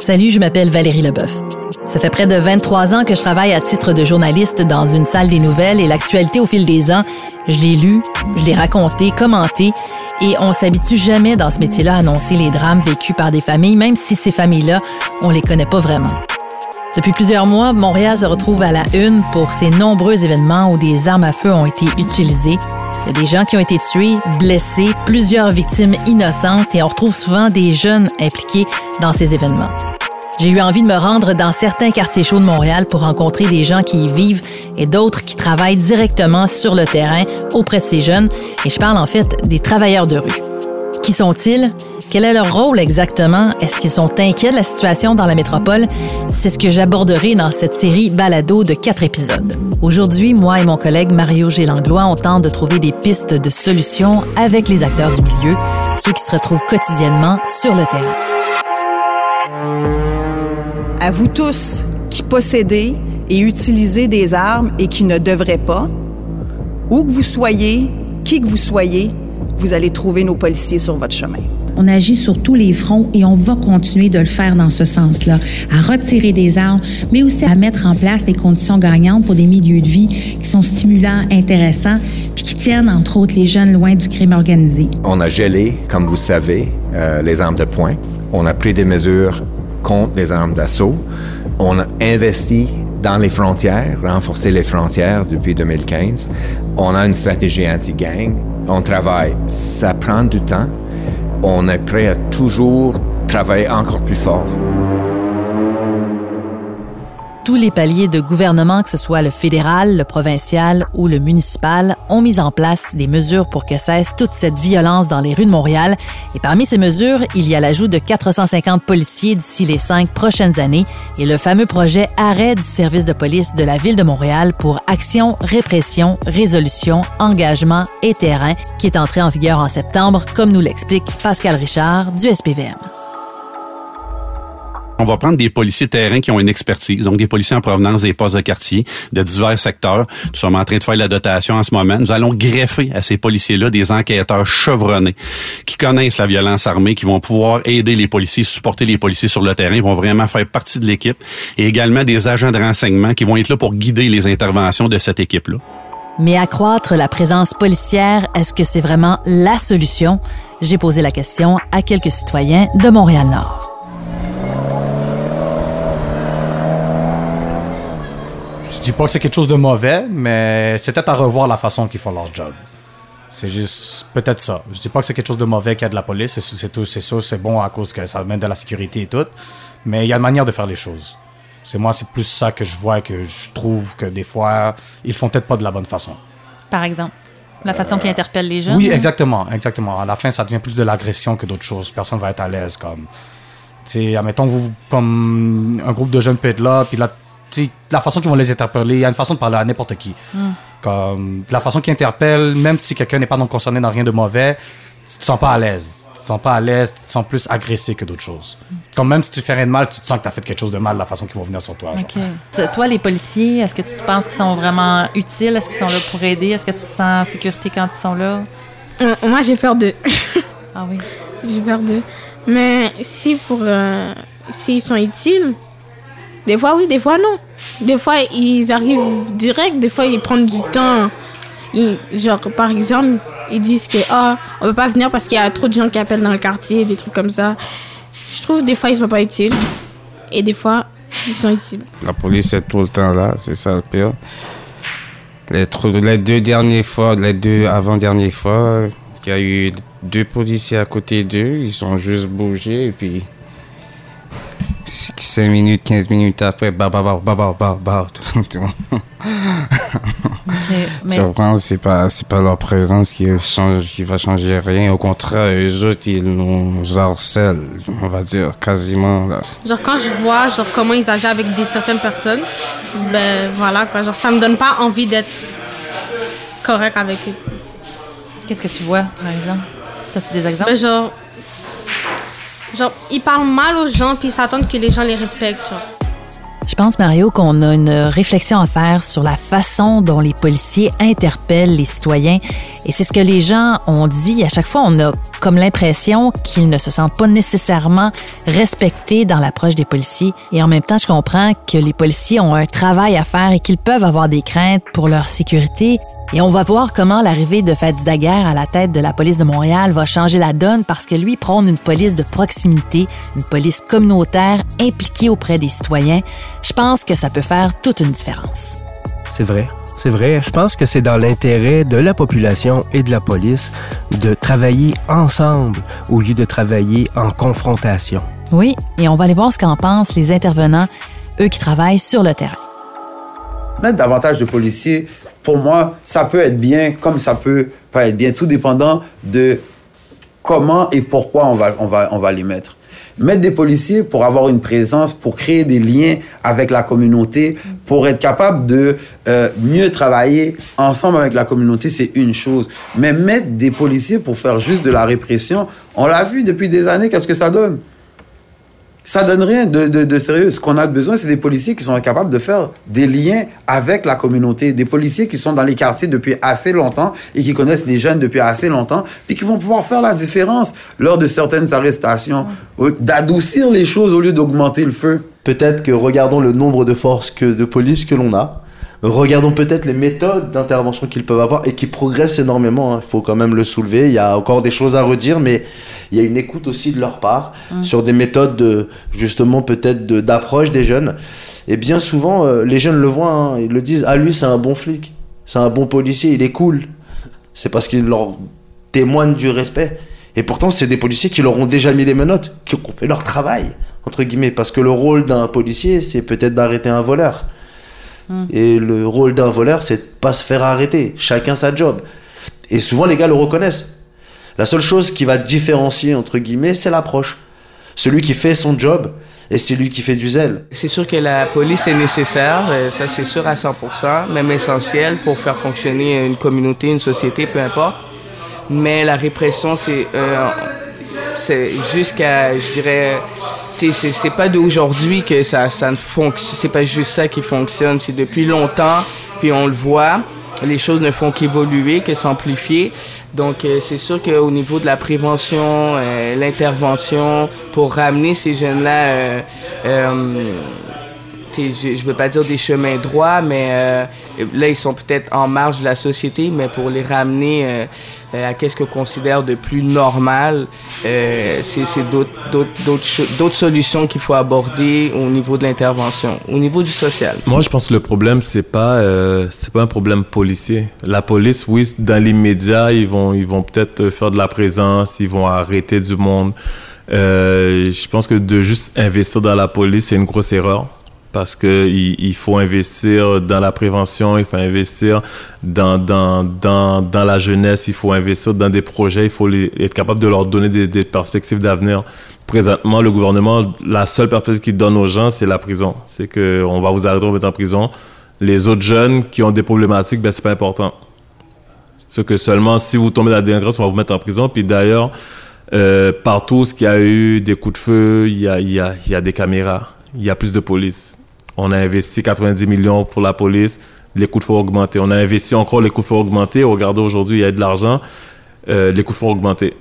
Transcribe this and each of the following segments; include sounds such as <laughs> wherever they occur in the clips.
Salut, je m'appelle Valérie Leboeuf. Ça fait près de 23 ans que je travaille à titre de journaliste dans une salle des nouvelles et l'actualité au fil des ans, je l'ai lu, je l'ai raconté, commenté et on s'habitue jamais dans ce métier-là à annoncer les drames vécus par des familles, même si ces familles-là, on les connaît pas vraiment. Depuis plusieurs mois, Montréal se retrouve à la une pour ces nombreux événements où des armes à feu ont été utilisées. Il y a des gens qui ont été tués, blessés, plusieurs victimes innocentes et on retrouve souvent des jeunes impliqués dans ces événements. J'ai eu envie de me rendre dans certains quartiers chauds de Montréal pour rencontrer des gens qui y vivent et d'autres qui travaillent directement sur le terrain auprès de ces jeunes. Et je parle en fait des travailleurs de rue. Qui sont-ils? Quel est leur rôle exactement? Est-ce qu'ils sont inquiets de la situation dans la métropole? C'est ce que j'aborderai dans cette série Balado de quatre épisodes. Aujourd'hui, moi et mon collègue Mario Gélanglois, on tente de trouver des pistes de solutions avec les acteurs du milieu, ceux qui se retrouvent quotidiennement sur le terrain. À vous tous qui possédez et utilisez des armes et qui ne devraient pas, où que vous soyez, qui que vous soyez, vous allez trouver nos policiers sur votre chemin. On agit sur tous les fronts et on va continuer de le faire dans ce sens-là, à retirer des armes, mais aussi à mettre en place des conditions gagnantes pour des milieux de vie qui sont stimulants, intéressants, puis qui tiennent, entre autres, les jeunes loin du crime organisé. On a gelé, comme vous savez, euh, les armes de poing. On a pris des mesures contre les armes d'assaut. On a investi dans les frontières, renforcé les frontières depuis 2015. On a une stratégie anti-gang. On travaille. Ça prend du temps on est prêt à toujours travailler encore plus fort. Tous les paliers de gouvernement, que ce soit le fédéral, le provincial ou le municipal, ont mis en place des mesures pour que cesse toute cette violence dans les rues de Montréal. Et parmi ces mesures, il y a l'ajout de 450 policiers d'ici les cinq prochaines années et le fameux projet Arrêt du service de police de la Ville de Montréal pour action, répression, résolution, engagement et terrain, qui est entré en vigueur en septembre, comme nous l'explique Pascal Richard du SPVM. On va prendre des policiers terrain qui ont une expertise, donc des policiers en provenance des postes de quartier, de divers secteurs. Nous sommes en train de faire la dotation en ce moment. Nous allons greffer à ces policiers-là des enquêteurs chevronnés qui connaissent la violence armée, qui vont pouvoir aider les policiers, supporter les policiers sur le terrain, ils vont vraiment faire partie de l'équipe. Et également des agents de renseignement qui vont être là pour guider les interventions de cette équipe-là. Mais accroître la présence policière, est-ce que c'est vraiment la solution? J'ai posé la question à quelques citoyens de Montréal-Nord. Dis pas que c'est quelque chose de mauvais, mais c'est peut-être à revoir la façon qu'ils font leur job. C'est juste peut-être ça. Je dis pas que c'est quelque chose de mauvais qu'il y a de la police. C'est tout, c'est ça, c'est bon à cause que ça amène de la sécurité et tout. Mais il y a une manière de faire les choses. C'est moi, c'est plus ça que je vois que je trouve que des fois ils font peut-être pas de la bonne façon. Par exemple, la façon qu'ils interpellent les gens. Oui, exactement, exactement. À la fin, ça devient plus de l'agression que d'autres choses. Personne va être à l'aise comme. Tu sais, admettons vous comme un groupe de jeunes peut être là, puis là la façon qu'ils vont les interpeller, il y a une façon de parler à n'importe qui. Hmm. Comme la façon qu'ils interpellent, même si quelqu'un n'est pas non concerné dans rien de mauvais, tu te sens pas à l'aise. Tu te sens pas à l'aise, tu te sens plus agressé que d'autres choses. Comme même si tu fais rien de mal, tu te sens que tu as fait quelque chose de mal, la façon qu'ils vont venir sur toi. Toi, les policiers, est-ce que tu penses qu'ils sont vraiment utiles? Est-ce qu'ils sont là pour aider? Est-ce que tu te sens en sécurité quand ils sont là? Euh, moi, j'ai peur d'eux. ah oui? <laughs> J'ai peur d'eux. Mais si pour... Euh, s'ils sont utiles, des fois oui, des fois non. Des fois ils arrivent direct, des fois ils prennent du temps. genre par exemple, ils disent que ah, on peut pas venir parce qu'il y a trop de gens qui appellent dans le quartier, des trucs comme ça. Je trouve des fois ils sont pas utiles et des fois ils sont utiles. La police est tout le temps là, c'est ça le pire. Les, les deux dernières fois, les deux avant-dernières fois, il y a eu deux policiers à côté d'eux, ils sont juste bougés et puis 5 minutes, 15 minutes après, bah, bah, bah, bah, bah, bah, bah. <laughs> Tu comprends? C'est pas, c'est pas leur présence qui, change, qui va changer rien. Au contraire, eux autres, ils nous harcèlent, on va dire, quasiment. Là. Genre, quand je vois genre, comment ils agissent avec des certaines personnes, ben voilà, quoi. Genre, ça me donne pas envie d'être correct avec eux. Qu'est-ce que tu vois, par exemple? T'as-tu des exemples? Ben, genre, Genre, ils parlent mal aux gens puis ils s'attendent que les gens les respectent. Je pense, Mario, qu'on a une réflexion à faire sur la façon dont les policiers interpellent les citoyens. Et c'est ce que les gens ont dit. À chaque fois, on a comme l'impression qu'ils ne se sentent pas nécessairement respectés dans l'approche des policiers. Et en même temps, je comprends que les policiers ont un travail à faire et qu'ils peuvent avoir des craintes pour leur sécurité. Et on va voir comment l'arrivée de Fadi Daguerre à la tête de la police de Montréal va changer la donne parce que lui prône une police de proximité, une police communautaire impliquée auprès des citoyens. Je pense que ça peut faire toute une différence. C'est vrai. C'est vrai, je pense que c'est dans l'intérêt de la population et de la police de travailler ensemble au lieu de travailler en confrontation. Oui, et on va aller voir ce qu'en pensent les intervenants, eux qui travaillent sur le terrain. Mettre davantage de policiers pour moi, ça peut être bien comme ça peut pas être bien, tout dépendant de comment et pourquoi on va, on va, on va les mettre. Mettre des policiers pour avoir une présence, pour créer des liens avec la communauté, pour être capable de euh, mieux travailler ensemble avec la communauté, c'est une chose. Mais mettre des policiers pour faire juste de la répression, on l'a vu depuis des années, qu'est-ce que ça donne? Ça donne rien de, de, de sérieux. Ce qu'on a besoin, c'est des policiers qui sont capables de faire des liens avec la communauté, des policiers qui sont dans les quartiers depuis assez longtemps et qui connaissent les jeunes depuis assez longtemps, puis qui vont pouvoir faire la différence lors de certaines arrestations, d'adoucir les choses au lieu d'augmenter le feu. Peut-être que regardons le nombre de forces que, de police que l'on a, Regardons peut-être les méthodes d'intervention qu'ils peuvent avoir et qui progressent énormément. Hein. Il faut quand même le soulever. Il y a encore des choses à redire, mais il y a une écoute aussi de leur part mm. sur des méthodes de, justement peut-être d'approche des jeunes. Et bien souvent, euh, les jeunes le voient, hein. ils le disent. Ah lui, c'est un bon flic, c'est un bon policier, il est cool. C'est parce qu'il leur témoigne du respect. Et pourtant, c'est des policiers qui leur ont déjà mis les menottes, qui ont fait leur travail entre guillemets. Parce que le rôle d'un policier, c'est peut-être d'arrêter un voleur. Hmm. Et le rôle d'un voleur, c'est de pas se faire arrêter. Chacun sa job. Et souvent, les gars le reconnaissent. La seule chose qui va différencier, entre guillemets, c'est l'approche. Celui qui fait son job et celui qui fait du zèle. C'est sûr que la police est nécessaire, euh, ça c'est sûr à 100%, même essentiel pour faire fonctionner une communauté, une société, peu importe. Mais la répression, c'est euh, jusqu'à, je dirais, c'est pas d'aujourd'hui que ça, ça ne fonctionne. C'est pas juste ça qui fonctionne. C'est depuis longtemps, puis on le voit. Les choses ne font qu'évoluer, que s'amplifier. Donc, euh, c'est sûr qu'au niveau de la prévention, euh, l'intervention, pour ramener ces jeunes-là, euh, je ne veux pas dire des chemins droits, mais là, ils sont peut-être en marge de la société, mais pour les ramener euh, à qu'est-ce que considère de plus normal. Euh, c'est d'autres solutions qu'il faut aborder au niveau de l'intervention, au niveau du social. Moi, je pense que le problème, c'est pas, euh, c'est pas un problème policier. La police, oui, dans l'immédiat, ils vont, ils vont peut-être faire de la présence, ils vont arrêter du monde. je pense que de juste investir dans la police, c'est une grosse erreur parce que il, faut investir dans la prévention, il faut investir dans, dans, dans, la jeunesse, il faut investir dans des projets, il faut être capable de leur donner des, perspectives d'avenir. Présentement, le gouvernement, la seule perspective qu'il donne aux gens, c'est la prison. C'est qu'on va vous arrêter, on va mettre en prison. Les autres jeunes qui ont des problématiques, ben, c'est pas important. C'est que seulement si vous tombez dans la délinquance, on va vous mettre en prison. Puis d'ailleurs, euh, partout ce qui a eu des coups de feu, il y a, y, a, y a des caméras, il y a plus de police. On a investi 90 millions pour la police. Les coûts de feu ont augmenté. On a investi encore les coûts de feu augmentés. Regardez aujourd'hui, il y a de l'argent. Euh, les coûts de feu ont augmenté.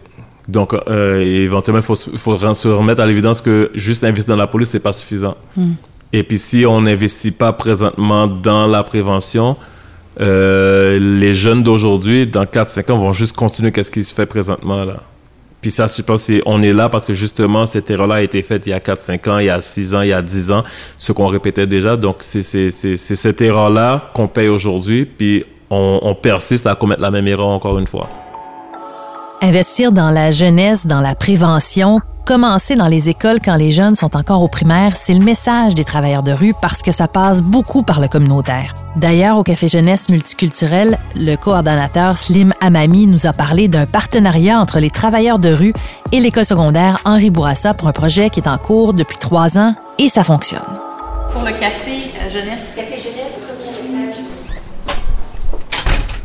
Donc, euh, éventuellement, il faut, se remettre à l'évidence que juste investir dans la police, c'est pas suffisant. Hmm. Et puis, si on n'investit pas présentement dans la prévention, euh, les jeunes d'aujourd'hui, dans 4-5 ans, vont juste continuer qu'est-ce qui se fait présentement là. Puis ça, je pense on est là parce que justement, cette erreur-là a été faite il y a 4-5 ans, il y a 6 ans, il y a 10 ans, ce qu'on répétait déjà. Donc, c'est cette erreur-là qu'on paye aujourd'hui, puis on, on persiste à commettre la même erreur encore une fois. Investir dans la jeunesse, dans la prévention, Commencer dans les écoles quand les jeunes sont encore au primaire, c'est le message des travailleurs de rue parce que ça passe beaucoup par le communautaire. D'ailleurs, au Café Jeunesse Multiculturel, le coordonnateur Slim Amami nous a parlé d'un partenariat entre les travailleurs de rue et l'école secondaire Henri Bourassa pour un projet qui est en cours depuis trois ans et ça fonctionne. Pour le Café euh, Jeunesse. Café Jeunesse,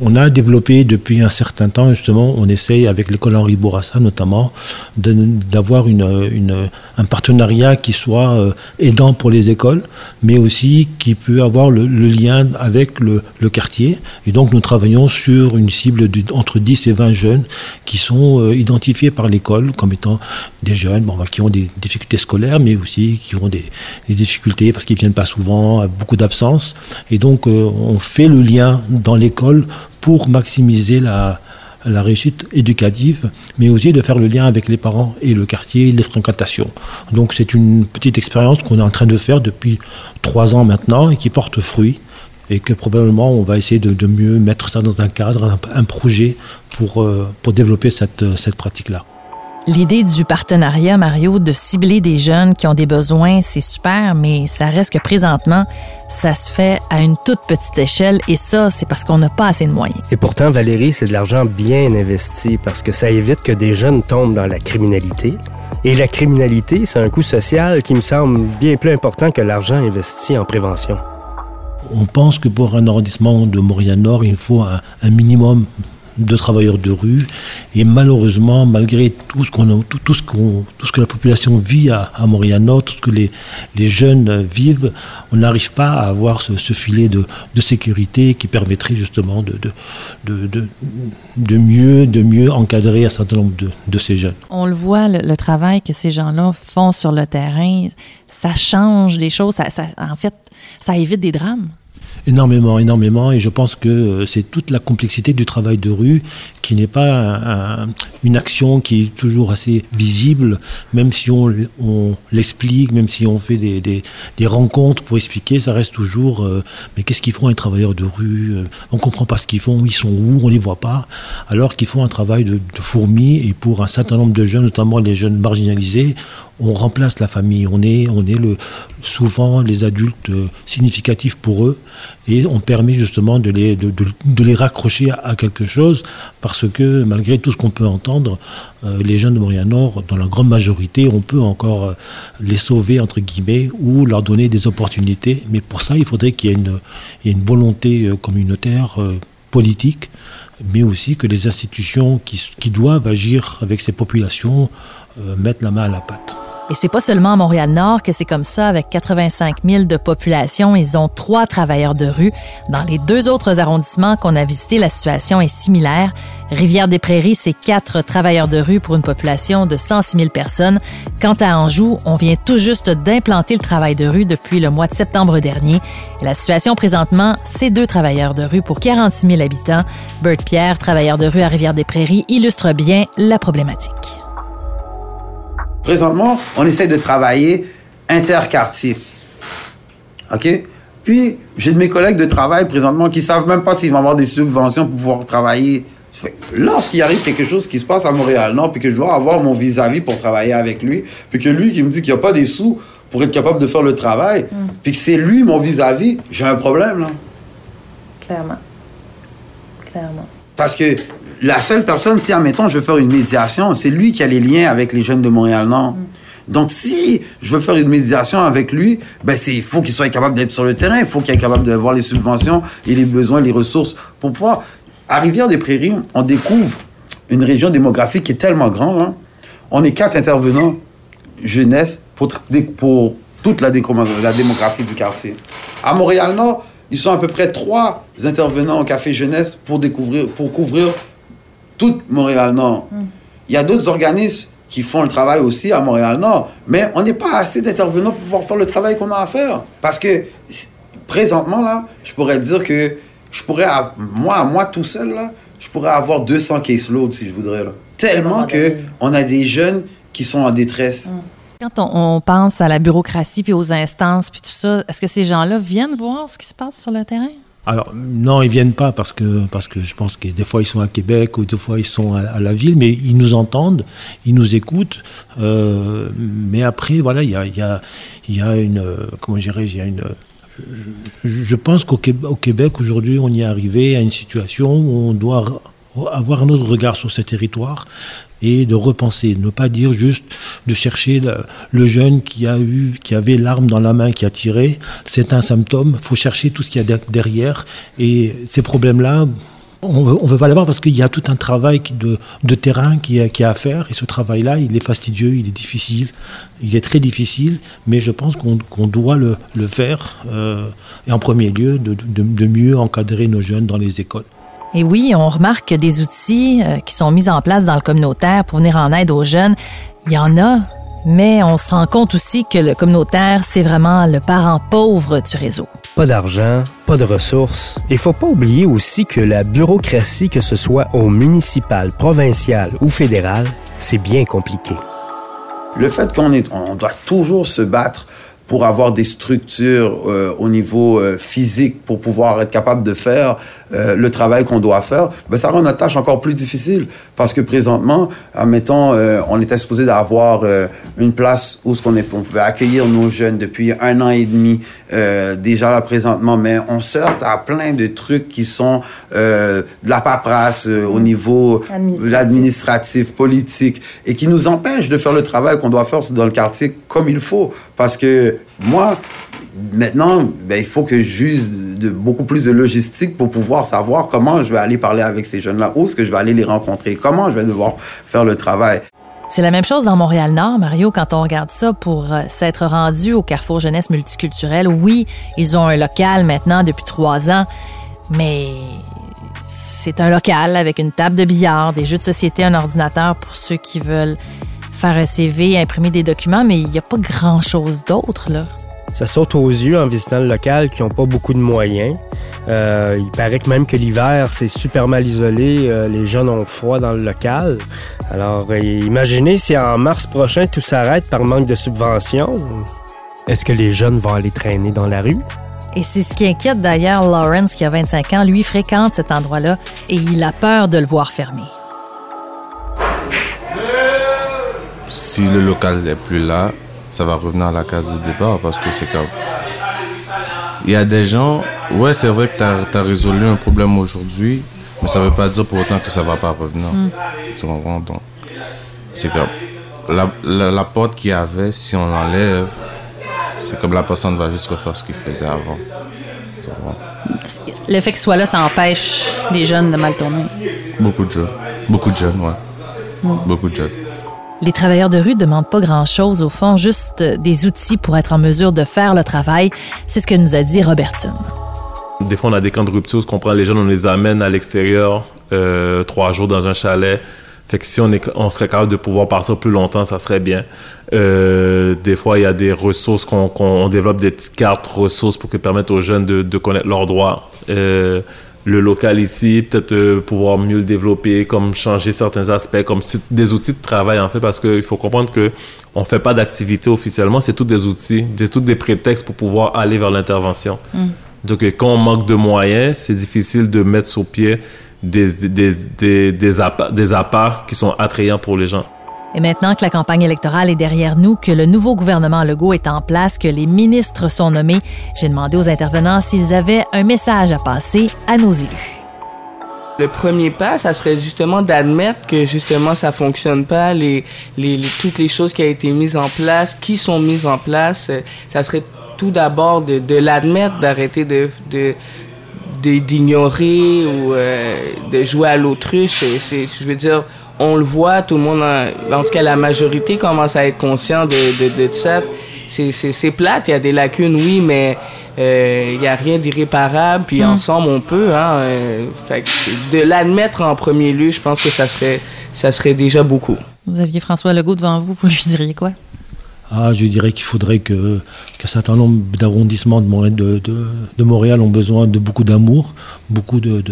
On a développé depuis un certain temps, justement, on essaye avec l'école Henri Bourassa notamment, d'avoir une, une, un partenariat qui soit euh, aidant pour les écoles, mais aussi qui peut avoir le, lien avec le, quartier. Et donc nous travaillons sur une cible de, entre 10 et 20 jeunes qui sont euh, identifiés par l'école comme étant des jeunes bon, qui ont des difficultés scolaires, mais aussi qui ont des, difficultés parce qu'ils ne viennent pas souvent, beaucoup d'absence. Et donc euh, on fait le lien dans l'école pour maximiser la, réussite éducative, mais aussi de faire le lien avec les parents et le quartier les fréquentations. Donc c'est une petite expérience qu'on est en train de faire depuis trois ans maintenant et qui porte fruit et que probablement on va essayer de, mieux mettre ça dans un cadre, un, projet pour, euh, pour développer cette, cette pratique-là. L'idée du partenariat, Mario, de cibler des jeunes qui ont des besoins, c'est super, mais ça reste que présentement, ça se fait à une toute petite échelle et ça, c'est parce qu'on n'a pas assez de moyens. Et pourtant, Valérie, c'est de l'argent bien investi parce que ça évite que des jeunes tombent dans la criminalité. Et la criminalité, c'est un coût social qui me semble bien plus important que l'argent investi en prévention. On pense que pour un arrondissement de Montréal-Nord, il faut un, un minimum de travailleurs de rue. Et malheureusement, malgré tout ce, qu'on tout, ce, qu'on, tout ce que la population vit à, Montréal-Nord, tout ce que les, les jeunes vivent, on n'arrive pas à avoir ce, filet de, de, sécurité qui permettrait justement de, de, de, mieux, de mieux encadrer un certain nombre de, ces jeunes. On le voit, le, travail que ces gens-là font sur le terrain, ça change des choses, ça, ça, en fait, ça évite des drames. Énormément, énormément. Et je pense que euh, c'est toute la complexité du travail de rue qui n'est pas une action qui est toujours assez visible, même si on, l'explique, même si on fait des, des, rencontres pour expliquer, ça reste toujours euh, mais qu'est-ce qu'ils font les travailleurs de rue euh, On ne comprend pas ce qu'ils font, ils sont où, on ne les voit pas. Alors qu'ils font un travail de, de fourmi et pour un certain nombre de jeunes, notamment les jeunes marginalisés, on remplace la famille. On est, on est souvent les adultes euh, significatifs pour eux et on permet justement de les, raccrocher à, quelque chose parce que malgré tout ce qu'on peut entendre, euh, les jeunes de Montréal-Nord, dans la grande majorité, on peut encore euh, les sauver, entre guillemets, ou leur donner des opportunités. Mais pour ça, il faudrait qu'il y ait une, volonté communautaire, politique, mais aussi que les institutions qui, qui doivent agir avec ces populations mettent la main à la pâte. Et c'est pas seulement à Montréal-Nord que c'est comme ça. Avec 85 000 de population, ils ont trois travailleurs de rue. Dans les deux autres arrondissements qu'on a visités, la situation est similaire. Rivière-des-Prairies, c'est quatre travailleurs de rue pour une population de 106 000 personnes. Quant à Anjou, on vient tout juste d'implanter le travail de rue depuis le mois de septembre dernier. Et la situation présentement, c'est deux travailleurs de rue pour 46 000 habitants. Bert Pierre, travailleur de rue à Rivière-des-Prairies, illustre bien la problématique. Présentement, on essaie de travailler interquartier. OK? Puis, j'ai de mes collègues de travail présentement qui savent même pas s'ils vont avoir des subventions pour pouvoir travailler. Lorsqu'il arrive quelque chose qui se passe à Montréal, non, puis que je dois avoir mon vis-à-vis pour travailler avec lui, puis que lui qui me dit qu'il n'y a pas des sous pour être capable de faire le travail, mm. puis que c'est lui mon vis-à-vis, j'ai un problème, là. Clairement. Clairement. Parce que la seule personne, si, admettons, je veux faire une médiation, c'est lui qui a les liens avec les jeunes de Montréal-Nord. Mm. Donc, si je veux faire une médiation avec lui, ben, c'est, il faut qu'il soit capable d'être sur le terrain, il faut qu'il soit capable de voir les subventions et les besoins, les ressources pour pouvoir. À Rivière-des-Prairies, on découvre une région démographique qui est tellement grande. Hein. On est quatre intervenants jeunesse pour, pour toute la, la démographie du quartier. À Montréal-Nord, ils sont à peu près trois intervenants au Café Jeunesse pour, découvrir, pour couvrir toute Montréal-Nord. Hmm. Il y a d'autres organismes qui font le travail aussi à Montréal-Nord, mais on n'est pas assez d'intervenants pour pouvoir faire le travail qu'on a à faire. Parce que présentement, là, je pourrais dire que je pourrais, moi, moi tout seul, là, je pourrais avoir 200 caseloads si je voudrais. Là. Tellement que on a des jeunes qui sont en détresse. Hmm. Quand on, pense à la bureaucratie puis aux instances puis tout ça, est-ce que ces gens-là viennent voir ce qui se passe sur le terrain? Alors, non, ils viennent pas parce que, parce que je pense que des fois ils sont à Québec ou des fois ils sont à, la ville, mais ils nous entendent, ils nous écoutent. Euh, mais après, voilà, il y a, y, y a une. Comment dirais-je Il y a une. Je, je pense qu'au Québec, aujourd'hui, on y est arrivé à une situation où on doit avoir un autre regard sur ces territoires et de repenser, ne pas dire juste de chercher le, jeune qui a eu, qui avait l'arme dans la main, qui a tiré, c'est un symptôme. Il faut chercher tout ce qu'il y a derrière. Et ces problèmes-là, On veut, veut pas l'avoir parce qu'il y a tout un travail de, de terrain qui est, qui a à faire. Et ce travail-là, il est fastidieux, il est difficile, il est très difficile. Mais je pense qu'on doit le, faire. Euh, et en premier lieu, de, de, de, mieux encadrer nos jeunes dans les écoles. Et oui, on remarque que des outils euh, qui sont mis en place dans le communautaire pour venir en aide aux jeunes, il y en a, mais on se rend compte aussi que le communautaire, c'est vraiment le parent pauvre du réseau. Pas d'argent, pas de ressources. Il faut pas oublier aussi que la bureaucratie, que ce soit au municipal, provincial ou fédéral, c'est bien compliqué. Le fait qu'on on doit toujours se battre pour avoir des structures euh, au niveau euh, physique pour pouvoir être capable de faire euh, le travail qu'on doit faire, ben, ça rend notre tâche encore plus difficile. Parce que présentement, admettons, euh, on était supposé d'avoir euh, une place où ce qu'on est, on pouvait accueillir nos jeunes depuis un an et demi déjà là présentement, mais on sort à plein de trucs qui sont de la paperasse au niveau administratif, politique, et qui nous empêchent de faire le travail qu'on doit faire dans le quartier comme il faut. Parce que moi, maintenant, ben, il faut que j'use de beaucoup plus de logistique pour pouvoir savoir comment je vais aller parler avec ces jeunes-là, où est-ce que je vais aller les rencontrer, comment je vais devoir faire le travail. C'est la même chose dans Montréal-Nord, Mario, quand on regarde ça pour euh, s'être rendu au Carrefour Jeunesse Multiculturelle. Oui, ils ont un local maintenant depuis trois ans, mais c'est un local avec une table de billard, des jeux de société, un ordinateur pour ceux qui veulent faire un CV, imprimer des documents, mais il n'y a pas grand-chose d'autre, là. Ça saute aux yeux en visitant le local qui n'ont pas beaucoup de moyens. Euh, il paraît que même que l'hiver, c'est super mal isolé. Euh, les jeunes ont froid dans le local. Alors, euh, imaginez si en mars prochain, tout s'arrête par manque de subventions. Est-ce que les jeunes vont aller traîner dans la rue? Et c'est ce qui inquiète d'ailleurs Lawrence, qui a 25 ans. Lui fréquente cet endroit-là et il a peur de le voir fermer. Si le local n'est plus là, ça va revenir à la case de départ parce que c'est comme. Il y a des gens, ouais, c'est vrai que tu as, résolu un problème aujourd'hui, mais ça veut pas dire pour autant que ça va pas revenir. Mm. Tu comprends? Donc, c'est comme. La, la, porte qu'il y avait, si on l'enlève, c'est comme la personne va juste refaire ce qu'il faisait avant. Le fait qu'il soit là, ça empêche les jeunes de mal tourner. Beaucoup de jeunes. Beaucoup de jeunes, ouais. Mm. Beaucoup de jeunes. Les travailleurs de rue demandent pas grand-chose, au fond, juste des outils pour être en mesure de faire le travail. C'est ce que nous a dit Robertson. Des fois, on a des camps de rupture, qu'on prend les jeunes, on les amène à l'extérieur, euh, trois jours dans un chalet. Fait que si on, est, on serait capable de pouvoir partir plus longtemps, ça serait bien. Euh, des fois, il y a des ressources qu'on développe des petites cartes ressources pour que permettre aux jeunes de, connaître leurs droits. Euh, le local ici, peut-être euh, pouvoir mieux le développer, comme changer certains aspects, comme des outils de travail en fait, parce qu'il faut comprendre que on fait pas d'activité officiellement, c'est tous des outils, c'est tous des prétextes pour pouvoir aller vers l'intervention. Mm. Donc euh, quand on manque de moyens, c'est difficile de mettre sur pied des, des, des, des, apparts, des apparts qui sont attrayants pour les gens. Et maintenant que la campagne électorale est derrière nous, que le nouveau gouvernement Legault est en place, que les ministres sont nommés, j'ai demandé aux intervenants s'ils avaient un message à passer à nos élus. Le premier pas, ça serait justement d'admettre que justement ça fonctionne pas, les, toutes les choses qui ont été mises en place, qui sont mises en place, euh, ça serait tout d'abord de, l'admettre, d'arrêter de d'ignorer ou euh, de jouer à l'autruche. Je veux dire, on le voit, tout le monde, en tout cas la majorité commence à être conscient de, de, de ça. C'est plate, il y a des lacunes, oui, mais euh, il n'y a rien d'irréparable, puis mm. ensemble on peut. Hein, euh, de l'admettre en premier lieu, je pense que ça serait, ça serait déjà beaucoup. Vous aviez François Legault devant vous, vous lui diriez quoi? Ah, je dirais qu'il faudrait que qu'un certain nombre d'arrondissements de, de, de, Montréal ont besoin de beaucoup d'amour, beaucoup de,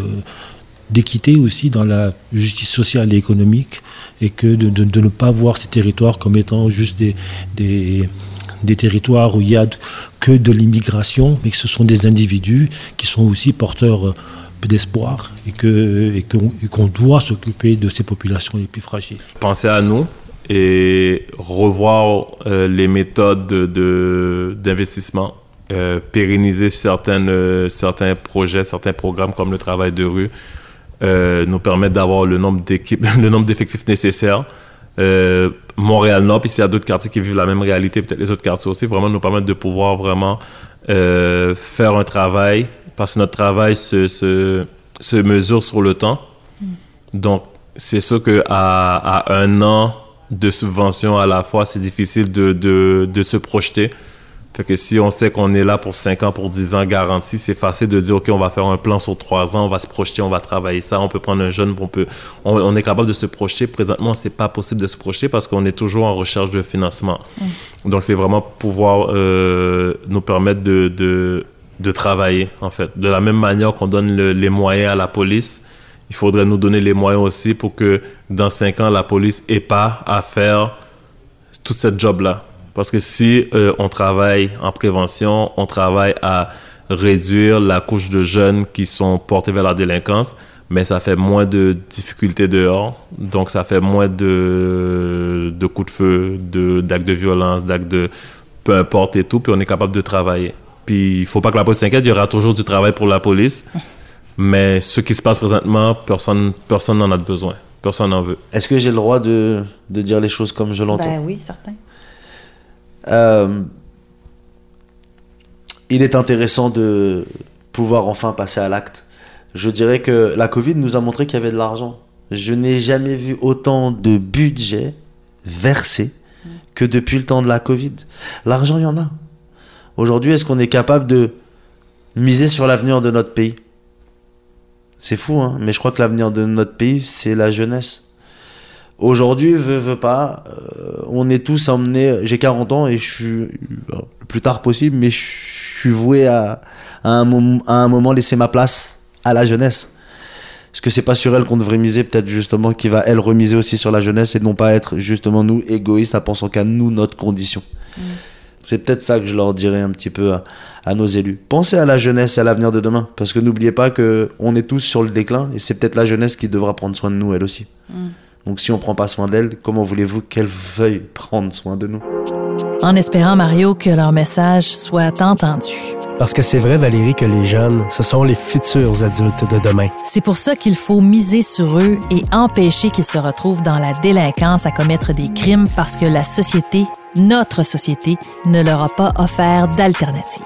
d'équité aussi dans la justice sociale et économique et que de, de, ne pas voir ces territoires comme étant juste des, des, territoires où il y a que de l'immigration, mais que ce sont des individus qui sont aussi porteurs euh, d'espoir et qu'on et qu'on doit s'occuper de ces populations les plus fragiles. Pensez à nous et revoir euh, les méthodes d'investissement. De, euh, pérenniser certaines, certains projets, certains programmes comme le travail de rue, nous permettre d'avoir le nombre d'équipes, <laughs> le nombre d'effectifs nécessaires. Euh, Montréal-Nord, puis s'il y a d'autres quartiers qui vivent la même réalité, peut-être les autres quartiers aussi, vraiment nous permettre de pouvoir vraiment euh, faire un travail, parce que notre travail se, se, se mesure sur le temps. Donc, c'est sûr qu'à à un an de subvention à la fois, c'est difficile de, de, de, se projeter. Fait que si on sait qu'on est là pour 5 ans, pour 10 ans garanti, c'est facile de dire, OK, on va faire un plan sur 3 ans, on va se projeter, on va travailler ça, on peut prendre un jeune, on, peut, on, est capable de se projeter. Présentement, c'est pas possible de se projeter parce qu'on est toujours en recherche de financement. Mm. Donc, c'est vraiment pouvoir euh, nous permettre de, de, de, travailler, en fait. De la même manière qu'on donne les moyens à la police, il faudrait nous donner les moyens aussi pour que dans cinq ans, la police ait pas à faire toute cette job-là. Parce que si euh, on travaille en prévention, on travaille à réduire la couche de jeunes qui sont portés vers la délinquance, mais ça fait moins de difficultés dehors, donc ça fait moins de, de coups de feu, d'actes de, violence, d'actes de peu importe et tout, puis on est capable de travailler. Puis il faut pas que la police s'inquiète, il y aura toujours du travail pour la police. Mais ce qui se passe présentement, personne personne n'en a besoin. Personne n'en veut. Est-ce que j'ai le droit de, de, dire les choses comme je l'entends? Ben oui, certain. Euh, il est intéressant de pouvoir enfin passer à l'acte. Je dirais que la Covid nous a montré qu'il y avait de l'argent. Je n'ai jamais vu autant de budget versé que depuis le temps de la Covid. L'argent, il y en a. Aujourd'hui, est-ce qu'on est capable de miser sur l'avenir de notre pays? C'est fou, hein mais je crois que l'avenir de notre pays, c'est la jeunesse. Aujourd'hui, veut, veut pas, euh, on est tous emmenés. J'ai 40 ans et je suis le plus tard possible, mais je suis voué à, à, un, à un moment laisser ma place à la jeunesse. Est-ce que c'est pas sur elle qu'on devrait miser, peut-être justement, qui va elle remiser aussi sur la jeunesse et non pas être justement nous égoïstes à pensant qu'à nous, notre condition. Mm. C'est peut-être ça que je leur dirais un petit peu à, nos élus. Pensez à la jeunesse et à l'avenir de demain. Parce que n'oubliez pas qu'on est tous sur le déclin et c'est peut-être la jeunesse qui devra prendre soin de nous, elle aussi. Mm. Donc si on ne prend pas soin d'elle, comment voulez-vous qu'elle veuille prendre soin de nous? En espérant, Mario, que leur message soit entendu. Parce que c'est vrai, Valérie, que les jeunes, ce sont les futurs adultes de demain. C'est pour ça qu'il faut miser sur eux et empêcher qu'ils se retrouvent dans la délinquance à commettre des crimes parce que la société notre société ne leur a pas offert d'alternative.